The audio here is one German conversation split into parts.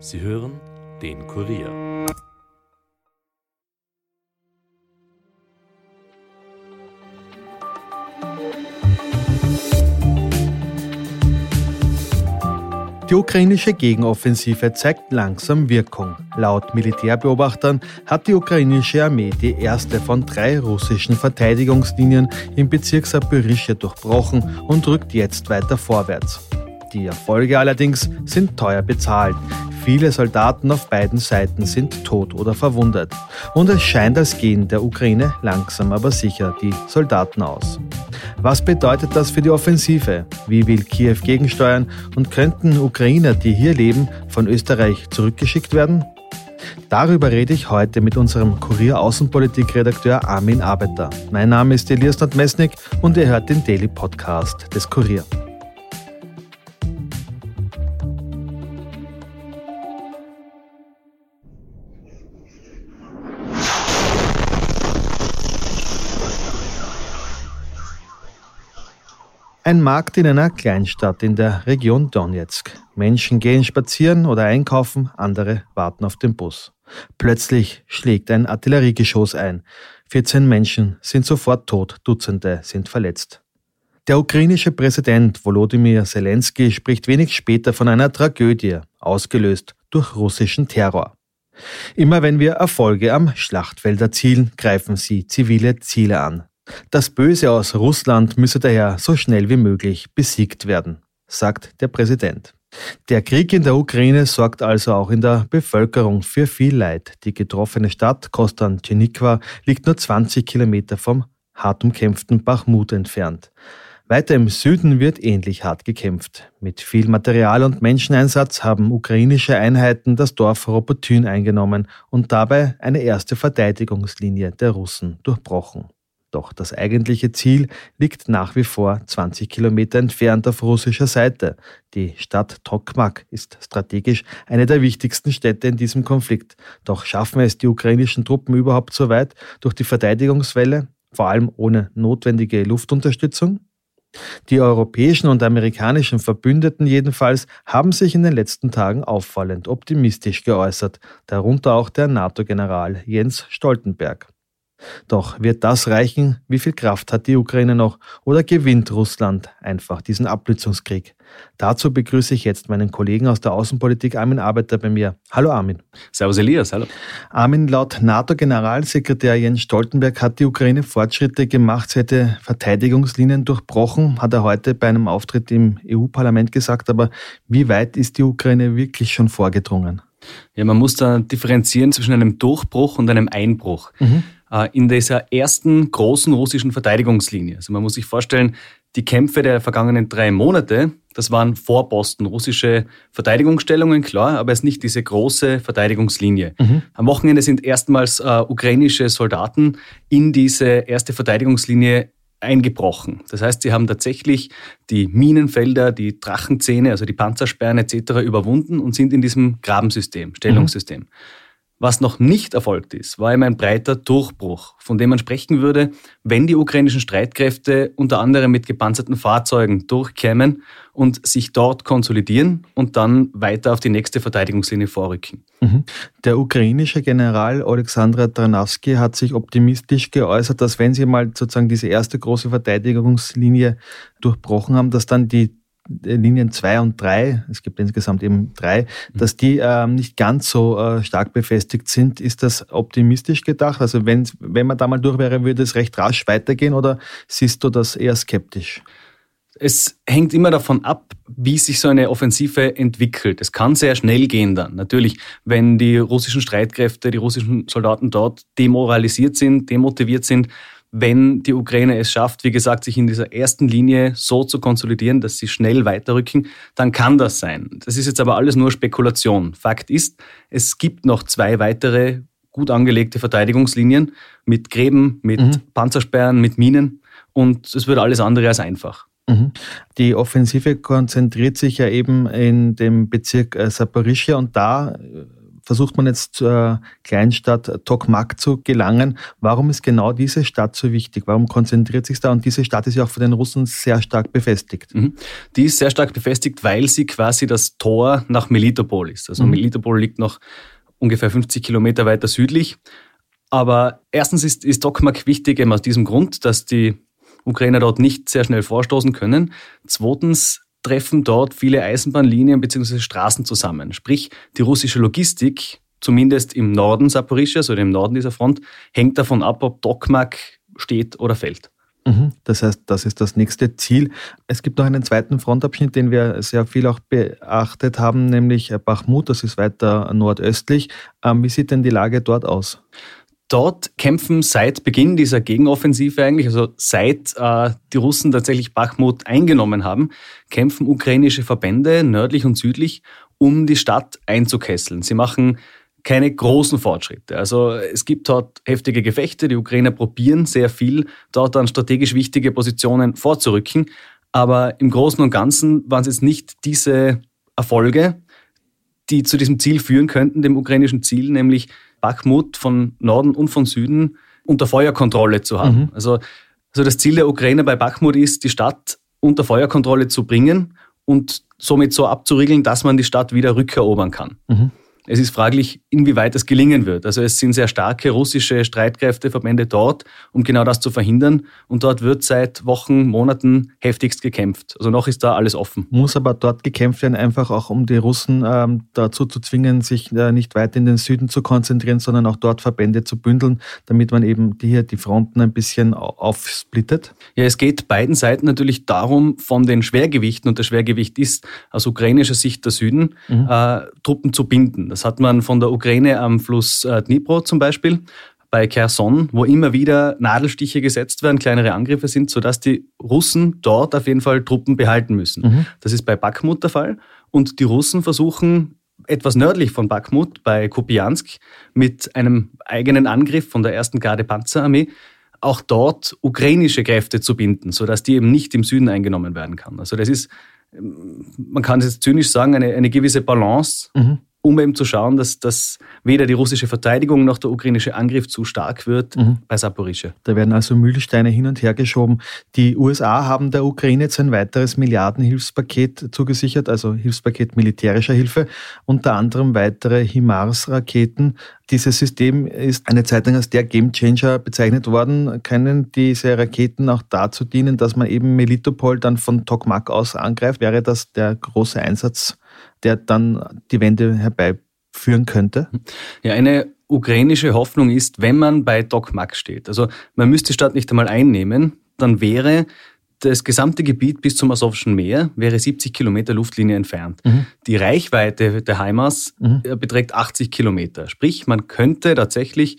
Sie hören den Kurier. Die ukrainische Gegenoffensive zeigt langsam Wirkung. Laut Militärbeobachtern hat die ukrainische Armee die erste von drei russischen Verteidigungslinien im Bezirk Saporischschja durchbrochen und rückt jetzt weiter vorwärts. Die Erfolge allerdings sind teuer bezahlt. Viele Soldaten auf beiden Seiten sind tot oder verwundet. Und es scheint, als gehen der Ukraine langsam aber sicher die Soldaten aus. Was bedeutet das für die Offensive? Wie will Kiew gegensteuern? Und könnten Ukrainer, die hier leben, von Österreich zurückgeschickt werden? Darüber rede ich heute mit unserem Kurier Außenpolitik-Redakteur Armin Arbeiter. Mein Name ist Elias Nordmesnik und ihr hört den Daily Podcast des Kurier. Ein Markt in einer Kleinstadt in der Region Donetsk. Menschen gehen spazieren oder einkaufen, andere warten auf den Bus. Plötzlich schlägt ein Artilleriegeschoss ein. 14 Menschen sind sofort tot, Dutzende sind verletzt. Der ukrainische Präsident Volodymyr Zelensky spricht wenig später von einer Tragödie, ausgelöst durch russischen Terror. Immer wenn wir Erfolge am Schlachtfeld erzielen, greifen sie zivile Ziele an. Das Böse aus Russland müsse daher so schnell wie möglich besiegt werden, sagt der Präsident. Der Krieg in der Ukraine sorgt also auch in der Bevölkerung für viel Leid. Die getroffene Stadt Kostantinikwa liegt nur 20 Kilometer vom hart umkämpften Bachmut entfernt. Weiter im Süden wird ähnlich hart gekämpft. Mit viel Material und Menscheneinsatz haben ukrainische Einheiten das Dorf Robotyn eingenommen und dabei eine erste Verteidigungslinie der Russen durchbrochen. Doch das eigentliche Ziel liegt nach wie vor 20 Kilometer entfernt auf russischer Seite. Die Stadt Tokmak ist strategisch eine der wichtigsten Städte in diesem Konflikt. Doch schaffen es die ukrainischen Truppen überhaupt so weit durch die Verteidigungswelle, vor allem ohne notwendige Luftunterstützung? Die europäischen und amerikanischen Verbündeten jedenfalls haben sich in den letzten Tagen auffallend optimistisch geäußert, darunter auch der NATO-General Jens Stoltenberg. Doch wird das reichen? Wie viel Kraft hat die Ukraine noch? Oder gewinnt Russland einfach diesen Abblitzungskrieg? Dazu begrüße ich jetzt meinen Kollegen aus der Außenpolitik, Armin Arbeiter, bei mir. Hallo Armin. Servus Elias, hallo. Armin, laut NATO-Generalsekretär Jens Stoltenberg hat die Ukraine Fortschritte gemacht, sie hätte Verteidigungslinien durchbrochen, hat er heute bei einem Auftritt im EU-Parlament gesagt. Aber wie weit ist die Ukraine wirklich schon vorgedrungen? Ja, man muss da differenzieren zwischen einem Durchbruch und einem Einbruch. Mhm. Äh, in dieser ersten großen russischen Verteidigungslinie. Also man muss sich vorstellen, die Kämpfe der vergangenen drei Monate, das waren Vorposten, russische Verteidigungsstellungen, klar, aber es ist nicht diese große Verteidigungslinie. Mhm. Am Wochenende sind erstmals äh, ukrainische Soldaten in diese erste Verteidigungslinie eingebrochen. Das heißt, sie haben tatsächlich die Minenfelder, die Drachenzähne, also die Panzersperren etc. überwunden und sind in diesem Grabensystem, Stellungssystem. Mhm. Was noch nicht erfolgt ist, war eben ein breiter Durchbruch, von dem man sprechen würde, wenn die ukrainischen Streitkräfte unter anderem mit gepanzerten Fahrzeugen durchkämen und sich dort konsolidieren und dann weiter auf die nächste Verteidigungslinie vorrücken. Mhm. Der ukrainische General Alexander Tranowski hat sich optimistisch geäußert, dass wenn sie mal sozusagen diese erste große Verteidigungslinie durchbrochen haben, dass dann die Linien 2 und 3, es gibt insgesamt eben drei, dass die ähm, nicht ganz so äh, stark befestigt sind. Ist das optimistisch gedacht? Also wenn, wenn man da mal durch wäre, würde es recht rasch weitergehen oder siehst du das eher skeptisch? Es hängt immer davon ab, wie sich so eine Offensive entwickelt. Es kann sehr schnell gehen dann. Natürlich, wenn die russischen Streitkräfte, die russischen Soldaten dort demoralisiert sind, demotiviert sind, wenn die Ukraine es schafft, wie gesagt, sich in dieser ersten Linie so zu konsolidieren, dass sie schnell weiterrücken, dann kann das sein. Das ist jetzt aber alles nur Spekulation. Fakt ist, es gibt noch zwei weitere gut angelegte Verteidigungslinien mit Gräben, mit mhm. Panzersperren, mit Minen und es wird alles andere als einfach. Mhm. Die Offensive konzentriert sich ja eben in dem Bezirk äh, Saporischia und da versucht man jetzt zur Kleinstadt Tokmak zu gelangen. Warum ist genau diese Stadt so wichtig? Warum konzentriert sich da? Und diese Stadt ist ja auch von den Russen sehr stark befestigt. Mhm. Die ist sehr stark befestigt, weil sie quasi das Tor nach Melitopol ist. Also mhm. Melitopol liegt noch ungefähr 50 Kilometer weiter südlich. Aber erstens ist, ist Tokmak wichtig eben aus diesem Grund, dass die Ukrainer dort nicht sehr schnell vorstoßen können. Zweitens treffen dort viele Eisenbahnlinien bzw. Straßen zusammen. Sprich, die russische Logistik, zumindest im Norden Saporischas oder im Norden dieser Front, hängt davon ab, ob Tokmak steht oder fällt. Mhm. Das heißt, das ist das nächste Ziel. Es gibt noch einen zweiten Frontabschnitt, den wir sehr viel auch beachtet haben, nämlich Bachmut, das ist weiter nordöstlich. Ähm, wie sieht denn die Lage dort aus? Dort kämpfen seit Beginn dieser Gegenoffensive eigentlich, also seit äh, die Russen tatsächlich Bachmut eingenommen haben, kämpfen ukrainische Verbände nördlich und südlich, um die Stadt einzukesseln. Sie machen keine großen Fortschritte. Also es gibt dort heftige Gefechte, die Ukrainer probieren sehr viel, dort an strategisch wichtige Positionen vorzurücken, aber im Großen und Ganzen waren es jetzt nicht diese Erfolge, die zu diesem Ziel führen könnten, dem ukrainischen Ziel, nämlich Bakhmut von Norden und von Süden unter Feuerkontrolle zu haben. Mhm. Also, also das Ziel der Ukraine bei Bakhmut ist, die Stadt unter Feuerkontrolle zu bringen und somit so abzuriegeln, dass man die Stadt wieder rückerobern kann. Mhm. Es ist fraglich, inwieweit das gelingen wird. Also es sind sehr starke russische Streitkräfteverbände dort, um genau das zu verhindern. Und dort wird seit Wochen, Monaten heftigst gekämpft. Also noch ist da alles offen. Muss aber dort gekämpft werden, einfach auch um die Russen ähm, dazu zu zwingen, sich äh, nicht weiter in den Süden zu konzentrieren, sondern auch dort Verbände zu bündeln, damit man eben die hier die Fronten ein bisschen aufsplittet? Ja, es geht beiden Seiten natürlich darum, von den Schwergewichten, und das Schwergewicht ist aus ukrainischer Sicht der Süden, mhm. äh, Truppen zu binden. Das hat man von der Ukraine am Fluss äh, Dnipro zum Beispiel bei Kherson, wo immer wieder Nadelstiche gesetzt werden, kleinere Angriffe sind, sodass die Russen dort auf jeden Fall Truppen behalten müssen. Mhm. Das ist bei Bakhmut der Fall. Und die Russen versuchen etwas nördlich von Bakhmut, bei Kupiansk, mit einem eigenen Angriff von der ersten Garde Panzerarmee, auch dort ukrainische Kräfte zu binden, sodass die eben nicht im Süden eingenommen werden kann. Also das ist, man kann es jetzt zynisch sagen, eine, eine gewisse Balance mhm um eben zu schauen, dass, dass weder die russische Verteidigung noch der ukrainische Angriff zu stark wird mhm. bei Saporischschja. Da werden also Mühlsteine hin und her geschoben. Die USA haben der Ukraine jetzt ein weiteres Milliardenhilfspaket zugesichert, also Hilfspaket militärischer Hilfe, unter anderem weitere HIMARS-Raketen. Dieses System ist eine Zeit lang als der Gamechanger bezeichnet worden. Können diese Raketen auch dazu dienen, dass man eben Melitopol dann von Tokmak aus angreift? Wäre das der große Einsatz der dann die Wende herbeiführen könnte? Ja, eine ukrainische Hoffnung ist, wenn man bei Tokmak steht. Also man müsste die Stadt nicht einmal einnehmen, dann wäre das gesamte Gebiet bis zum Asowschen Meer wäre 70 Kilometer Luftlinie entfernt. Mhm. Die Reichweite der HIMARS mhm. Äh, beträgt 80 Kilometer. Sprich, man könnte tatsächlich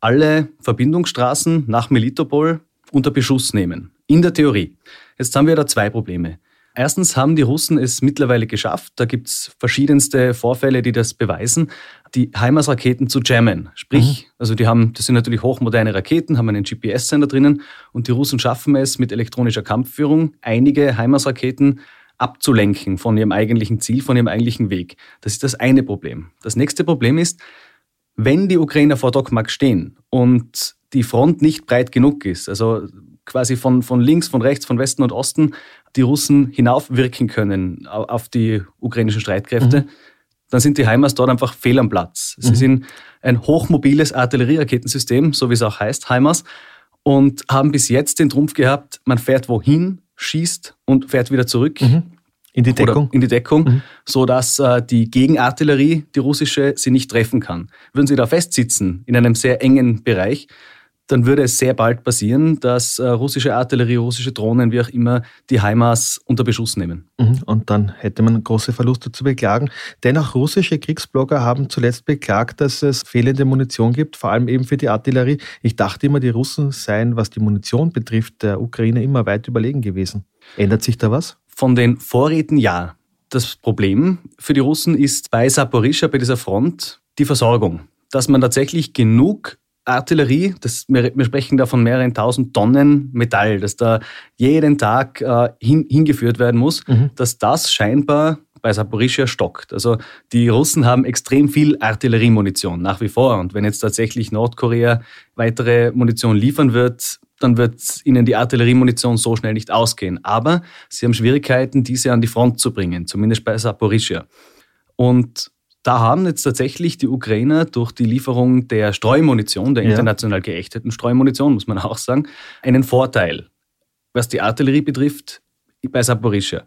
alle Verbindungsstraßen nach Melitopol unter Beschuss nehmen. In der Theorie. Jetzt haben wir da zwei Probleme. Erstens haben die Russen es mittlerweile geschafft, da gibt es verschiedenste Vorfälle, die das beweisen, die HIMARS-Raketen zu jammen. Sprich, mhm. also die haben, das sind natürlich hochmoderne Raketen, haben einen GPS-Sender drinnen und die Russen schaffen es mit elektronischer Kampfführung, einige HIMARS-Raketen abzulenken von ihrem eigentlichen Ziel, von ihrem eigentlichen Weg. Das ist das eine Problem. Das nächste Problem ist, wenn die Ukrainer vor Dokmak stehen und die Front nicht breit genug ist, also quasi von, von links, von rechts, von Westen und Osten die Russen hinaufwirken können auf die ukrainischen Streitkräfte, mhm. dann sind die HIMARS dort einfach fehl am Platz. Sie mhm. sind ein hochmobiles Artillerieraketensystem, so wie es auch heißt, HIMARS, und haben bis jetzt den Trumpf gehabt, man fährt wohin, schießt und fährt wieder zurück. Mhm. In die Deckung? in die Deckung, mhm. so dass äh, die Gegenartillerie, die russische, sie nicht treffen kann. Würden sie da festsitzen in einem sehr engen Bereich, dann würde es sehr bald passieren, dass äh, russische Artillerie, russische Drohnen, wie auch immer, die HIMARS unter Beschuss nehmen. Mhm. Und dann hätte man große Verluste zu beklagen. Dennoch russische Kriegsblogger haben zuletzt beklagt, dass es fehlende Munition gibt, vor allem eben für die Artillerie. Ich dachte immer, die Russen seien, was die Munition betrifft, der Ukraine immer weit überlegen gewesen. Ändert sich da was? Von den Vorräten ja. Das Problem für die Russen ist bei Saporischschja, bei dieser Front, die Versorgung. Dass man tatsächlich genug Artillerie, das, wir, wir, sprechen da von mehreren tausend Tonnen Metall, das da jeden Tag äh, hin, hingeführt werden muss, mhm. dass das scheinbar bei Saporischia stockt. Also die Russen haben extrem viel Artilleriemunition nach wie vor. Und wenn jetzt tatsächlich Nordkorea weitere Munition liefern wird, dann wird ihnen die Artilleriemunition so schnell nicht ausgehen. Aber sie haben Schwierigkeiten, diese an die Front zu bringen, zumindest bei Saporischia. Und da haben jetzt tatsächlich die Ukrainer durch die Lieferung der Streumunition, der international geächteten Streumunition, muss man auch sagen, einen Vorteil. Was die Artillerie betrifft, bei Saporischia.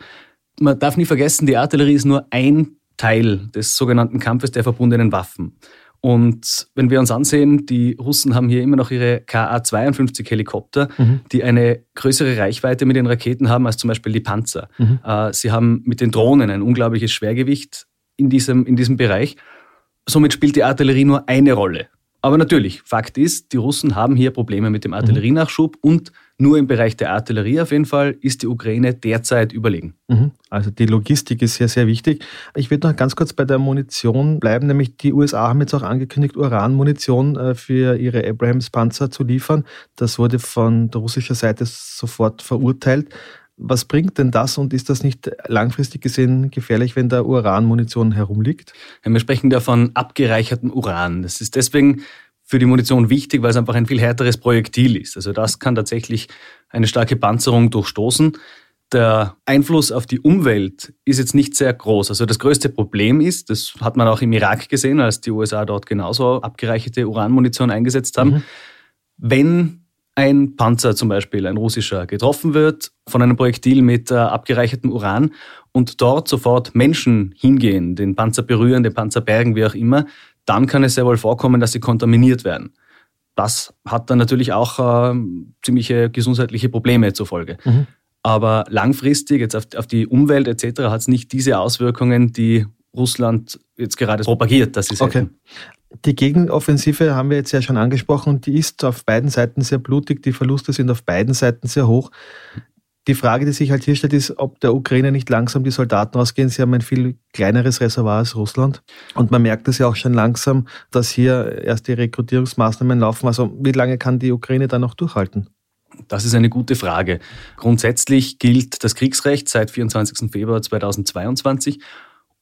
Man darf nie vergessen, die Artillerie ist nur ein Teil des sogenannten Kampfes der verbundenen Waffen. Und wenn wir uns ansehen, die Russen haben hier immer noch ihre KA-52 Helikopter, mhm. die eine größere Reichweite mit den Raketen haben als zum Beispiel die Panzer. Mhm. Äh, sie haben mit den Drohnen ein unglaubliches Schwergewicht in diesem, in diesem Bereich. Somit spielt die Artillerie nur eine Rolle. Aber natürlich, Fakt ist, die Russen haben hier Probleme mit dem mhm. Artillerienachschub und nur im Bereich der Artillerie auf jeden Fall ist die Ukraine derzeit überlegen. Mhm. Also die Logistik ist sehr, sehr wichtig. Ich würde noch ganz kurz bei der Munition bleiben, nämlich die USA haben jetzt auch angekündigt, Uranmunition äh, für ihre Abrams-Panzer zu liefern. Das wurde von der russischen Seite sofort verurteilt. Was bringt denn das und ist das nicht langfristig gesehen gefährlich, wenn da Uranmunition herumliegt? Ja, wir sprechen da von abgereichertem Uran. Das ist deswegen für die Munition wichtig, weil es einfach ein viel härteres Projektil ist. Also das kann tatsächlich eine starke Panzerung durchstoßen. Der Einfluss auf die Umwelt ist jetzt nicht sehr groß. Also das größte Problem ist, das hat man auch im Irak gesehen, als die USA dort genauso abgereicherte Uranmunition eingesetzt haben, mhm. wenn ein Panzer zum Beispiel, ein russischer, getroffen wird von einem Projektil mit äh, abgereichertem Uran und dort sofort Menschen hingehen, den Panzer berühren, den Panzer bergen, wie auch immer, dann kann es sehr wohl vorkommen, dass sie kontaminiert werden. Das hat dann natürlich auch äh, ziemliche gesundheitliche Probleme zur Folge. Mhm. Aber langfristig, jetzt auf, auf die Umwelt etc., hat es nicht diese Auswirkungen, die Russland jetzt gerade propagiert, dass sie okay. Hätten. Die Gegenoffensive haben wir jetzt ja schon angesprochen die ist auf beiden Seiten sehr blutig. Die Verluste sind auf beiden Seiten sehr hoch. Die Frage, die sich halt hier stellt, ist, ob der Ukraine nicht langsam die Soldaten ausgehen. Sie haben ein viel kleineres Reservoir als Russland. Und man merkt es ja auch schon langsam, dass hier erst die Rekrutierungsmaßnahmen laufen. Also wie lange kann die Ukraine da noch durchhalten? Das ist eine gute Frage. Grundsätzlich gilt das Kriegsrecht seit 24. Februar 2022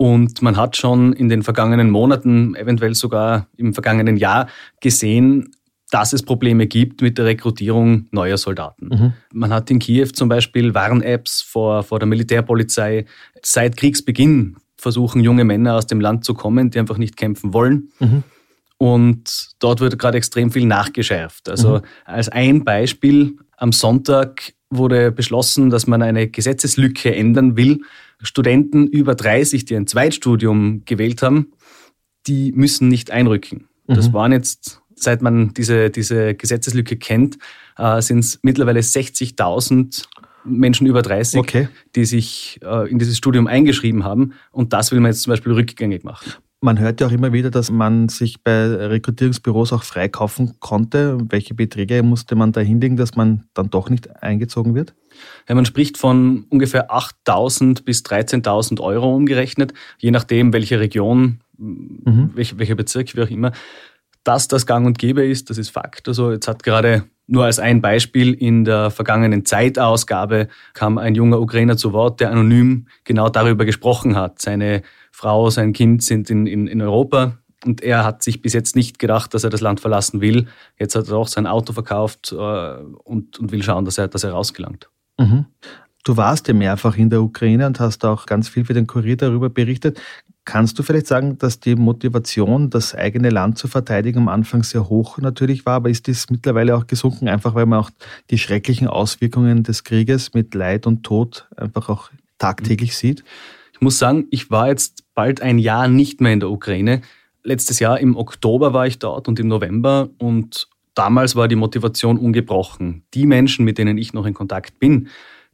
und man hat schon in den vergangenen Monaten, eventuell sogar im vergangenen Jahr gesehen, dass es Probleme gibt mit der Rekrutierung neuer Soldaten. Mhm. Man hat in Kiew zum Beispiel Warn-Apps vor, vor der Militärpolizei. Seit Kriegsbeginn versuchen junge Männer aus dem Land zu kommen, die einfach nicht kämpfen wollen. Mhm. Und dort wird gerade extrem viel nachgeschärft. Also mhm. als ein Beispiel, am Sonntag wurde beschlossen, dass man eine Gesetzeslücke ändern will, Studenten über 30, die ein Zweitstudium gewählt haben, die müssen nicht einrücken. Mhm. Das waren jetzt, seit man diese, diese Gesetzeslücke kennt, äh, sind es mittlerweile 60.000 Menschen über 30, okay. die sich äh, in dieses Studium eingeschrieben haben. Und das will man jetzt zum Beispiel rückgängig machen. Man hört ja auch immer wieder, dass man sich bei Rekrutierungsbüros auch freikaufen konnte. Welche Beträge musste man da hinlegen, dass man dann doch nicht eingezogen wird? Ja, man spricht von ungefähr 8.000 bis 13.000 Euro umgerechnet, je nachdem, welche Region, mhm. welcher welche Bezirk, wie auch immer. Dass das gang und gäbe ist, das ist Fakt. Also jetzt hat gerade nur als ein Beispiel in der vergangenen Zeitausgabe kam ein junger Ukrainer zu Wort, der anonym genau darüber gesprochen hat. Seine Frau, sein Kind sind in, in, in Europa und er hat sich bis jetzt nicht gedacht, dass er das Land verlassen will. Jetzt hat er auch sein Auto verkauft äh, und, und will schauen, dass er, dass er rausgelangt. Mhm. Du warst ja mehrfach in der Ukraine und hast auch ganz viel für den Kurier darüber berichtet. Kannst du vielleicht sagen, dass die Motivation, das eigene Land zu verteidigen, am Anfang sehr hoch natürlich war, aber ist dies mittlerweile auch gesunken, einfach weil man auch die schrecklichen Auswirkungen des Krieges mit Leid und Tod einfach auch tagtäglich sieht? Ich muss sagen, ich war jetzt bald ein Jahr nicht mehr in der Ukraine. Letztes Jahr im Oktober war ich dort und im November und damals war die Motivation ungebrochen. Die Menschen, mit denen ich noch in Kontakt bin,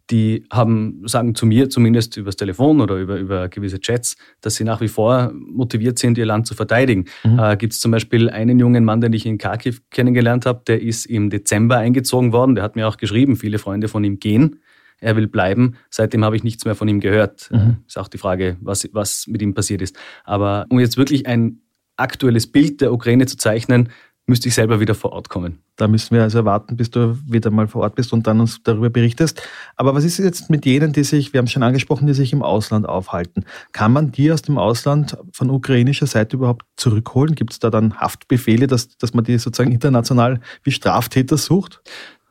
die haben, sagen zu mir zumindest übers Telefon oder über, über gewisse Chats, dass sie nach wie vor motiviert sind, ihr Land zu verteidigen. Mhm. Äh, Gibt es zum Beispiel einen jungen Mann, den ich in Kharkiv kennengelernt habe, der ist im Dezember eingezogen worden, der hat mir auch geschrieben, viele Freunde von ihm gehen. Er will bleiben. Seitdem habe ich nichts mehr von ihm gehört. Mhm. Ist auch die Frage, was, was mit ihm passiert ist. Aber um jetzt wirklich ein aktuelles Bild der Ukraine zu zeichnen, müsste ich selber wieder vor Ort kommen. Da müssen wir also warten, bis du wieder mal vor Ort bist und dann uns darüber berichtest. Aber was ist jetzt mit jenen, die sich, wir haben schon angesprochen, die sich im Ausland aufhalten? Kann man die aus dem Ausland von ukrainischer Seite überhaupt zurückholen? Gibt es da dann Haftbefehle, dass, dass man die sozusagen international wie Straftäter sucht?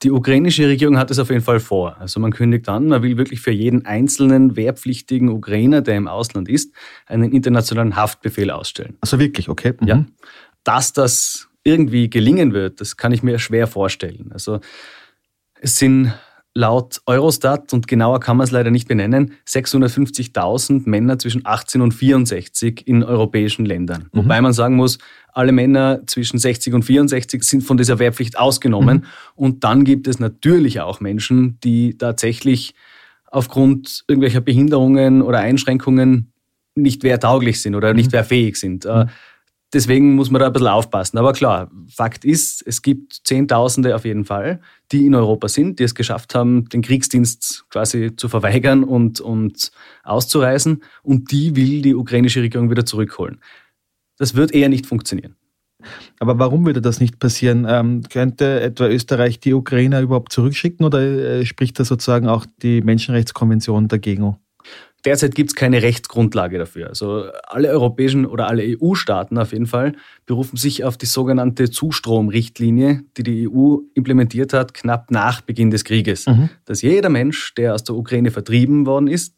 Die ukrainische Regierung hat es auf jeden Fall vor. Also man kündigt an, man will wirklich für jeden einzelnen wehrpflichtigen Ukrainer, der im Ausland ist, einen internationalen Haftbefehl ausstellen. Also wirklich, okay. Mhm. Ja. Dass das irgendwie gelingen wird, das kann ich mir schwer vorstellen. Also es sind laut Eurostat, und genauer kann man es leider nicht benennen, 650.000 Männer zwischen 18 und 64 in europäischen Ländern. Mhm. Wobei man sagen muss, alle Männer zwischen 60 und 64 sind von dieser Wehrpflicht ausgenommen. Mhm. Und dann gibt es natürlich auch Menschen, die tatsächlich aufgrund irgendwelcher Behinderungen oder Einschränkungen nicht wehrtauglich sind oder nicht mhm. wehrfähig sind. Äh, mhm. Deswegen muss man da ein bisschen aufpassen. Aber klar, Fakt ist, es gibt Zehntausende auf jeden Fall, die in Europa sind, die es geschafft haben, den Kriegsdienst quasi zu verweigern und, und auszureisen. Und die will die ukrainische Regierung wieder zurückholen. Das wird eher nicht funktionieren. Aber warum würde das nicht passieren? Ähm, könnte etwa Österreich die Ukrainer überhaupt zurückschicken oder äh, spricht da sozusagen auch die Menschenrechtskonvention dagegen? Derzeit gibt es keine Rechtsgrundlage dafür. Also alle europäischen oder alle EU-Staaten auf jeden Fall berufen sich auf die sogenannte Zustromrichtlinie, die die EU implementiert hat, knapp nach Beginn des Krieges. Mhm. Dass jeder Mensch, der aus der Ukraine vertrieben worden ist,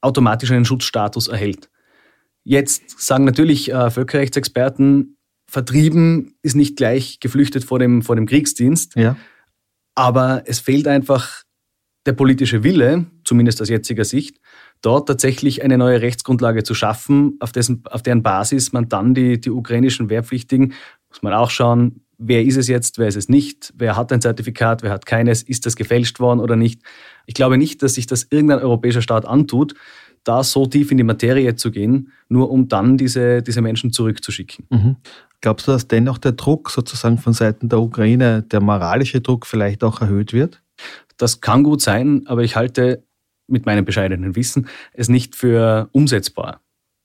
automatisch einen Schutzstatus erhält. Jetzt sagen natürlich äh, Völkerrechtsexperten, vertrieben ist nicht gleich geflüchtet vor dem, vor dem Kriegsdienst. Ja. Aber es fehlt einfach der politische Wille, zumindest aus jetziger Sicht, dort tatsächlich eine neue Rechtsgrundlage zu schaffen, auf, dessen, auf deren Basis man dann die, die ukrainischen Wehrpflichtigen, muss man auch schauen, wer ist es jetzt, wer ist es nicht, wer hat ein Zertifikat, wer hat keines, ist das gefälscht worden oder nicht. Ich glaube nicht, dass sich das irgendein europäischer Staat antut, da so tief in die Materie zu gehen, nur um dann diese, diese Menschen zurückzuschicken. Mhm. Glaubst du, dass dennoch der Druck sozusagen von Seiten der Ukraine, der moralische Druck vielleicht auch erhöht wird? Das kann gut sein, aber ich halte mit meinem bescheidenen Wissen es nicht für umsetzbar.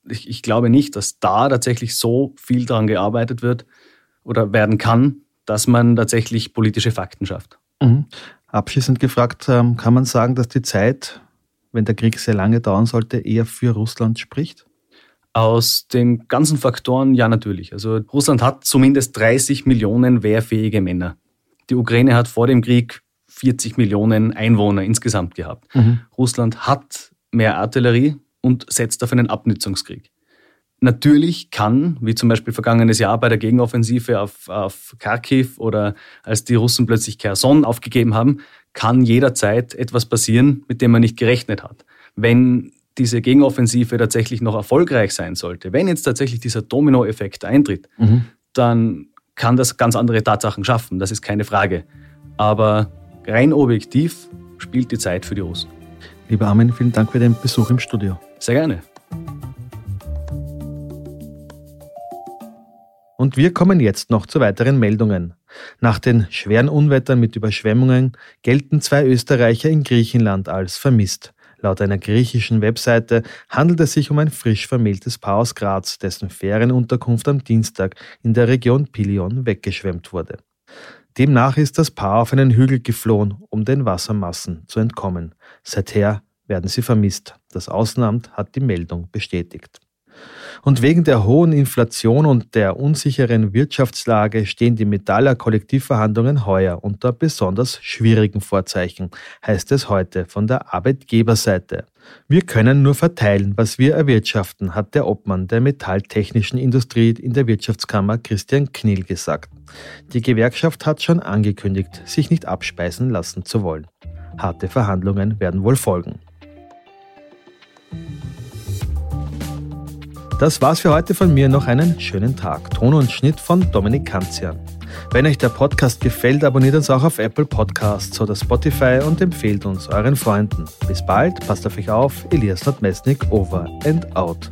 Ich, ich glaube nicht, dass da tatsächlich so viel daran gearbeitet wird oder werden kann, dass man tatsächlich politische Fakten schafft. Mhm. Abschließend gefragt, ähm, kann man sagen, dass die Zeit, wenn der Krieg sehr lange dauern sollte, eher für Russland spricht? Aus den ganzen Faktoren ja natürlich. Also Russland hat zumindest 30 Millionen wehrfähige Männer. Die Ukraine hat vor dem Krieg 40 Millionen Einwohner insgesamt gehabt. Mhm. Russland hat mehr Artillerie und setzt auf einen Abnützungskrieg. Natürlich kann, wie zum Beispiel vergangenes Jahr bei der Gegenoffensive auf, auf Kharkiv oder als die Russen plötzlich Kherson aufgegeben haben, kann jederzeit etwas passieren, mit dem man nicht gerechnet hat. Wenn diese Gegenoffensive tatsächlich noch erfolgreich sein sollte, wenn jetzt tatsächlich dieser Dominoeffekt eintritt, mhm. dann kann das ganz andere Tatsachen schaffen, das ist keine Frage. Aber rein objektiv spielt die Zeit für die Russen. Lieber Armin, vielen Dank für den Besuch im Studio. Sehr gerne. Und wir kommen jetzt noch zu weiteren Meldungen. Nach den schweren Unwettern mit Überschwemmungen gelten zwei Österreicher in Griechenland als vermisst. Laut einer griechischen Webseite handelt es sich um ein frisch vermähltes Paar aus Graz, dessen Ferienunterkunft am Dienstag in der Region Pilion weggeschwemmt wurde. Demnach ist das Paar auf einen Hügel geflohen, um den Wassermassen zu entkommen. Seither werden sie vermisst. Das Außenamt hat die Meldung bestätigt. Und wegen der hohen Inflation und der unsicheren Wirtschaftslage stehen die Metaller Kollektivverhandlungen heuer unter besonders schwierigen Vorzeichen, heißt es heute von der Arbeitgeberseite. Wir können nur verteilen, was wir erwirtschaften, hat der Obmann der metalltechnischen Industrie in der Wirtschaftskammer Christian Kniel gesagt. Die Gewerkschaft hat schon angekündigt, sich nicht abspeisen lassen zu wollen. Harte Verhandlungen werden wohl folgen. Das war's für heute von mir. Noch einen schönen Tag. Ton und Schnitt von Dominik Kanzian. Wenn euch der Podcast gefällt, abonniert uns auch auf Apple Podcasts oder Spotify und empfehlt uns euren Freunden. Bis bald, passt auf euch auf. Elias Nordmesnik, over and out.